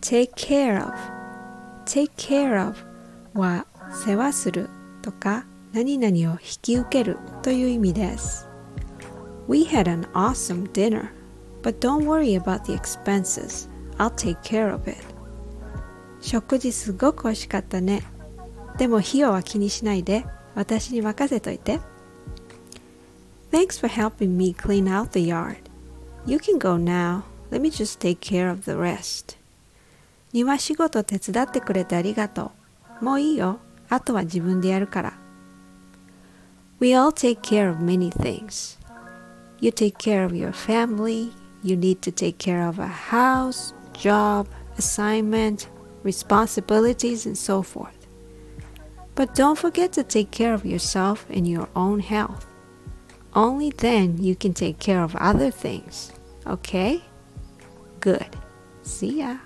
take care of take care of は世話するとか何々を引き受けるという意味です We had an awesome dinner but don't worry about the expenses I'll take care of it 食事すごく美味しかったねでも費用は気にしないで私に任せといて Thanks for helping me clean out the yard You can go now Let me just take care of the rest 庭仕事手伝ってくれてありがとう。もういいよ。あとは自分でやるから。We all take care of many things. You take care of your family. You need to take care of a house, job, assignment, responsibilities, and so forth. But don't forget to take care of yourself and your own health. Only then you can take care of other things. Okay? Good. See ya.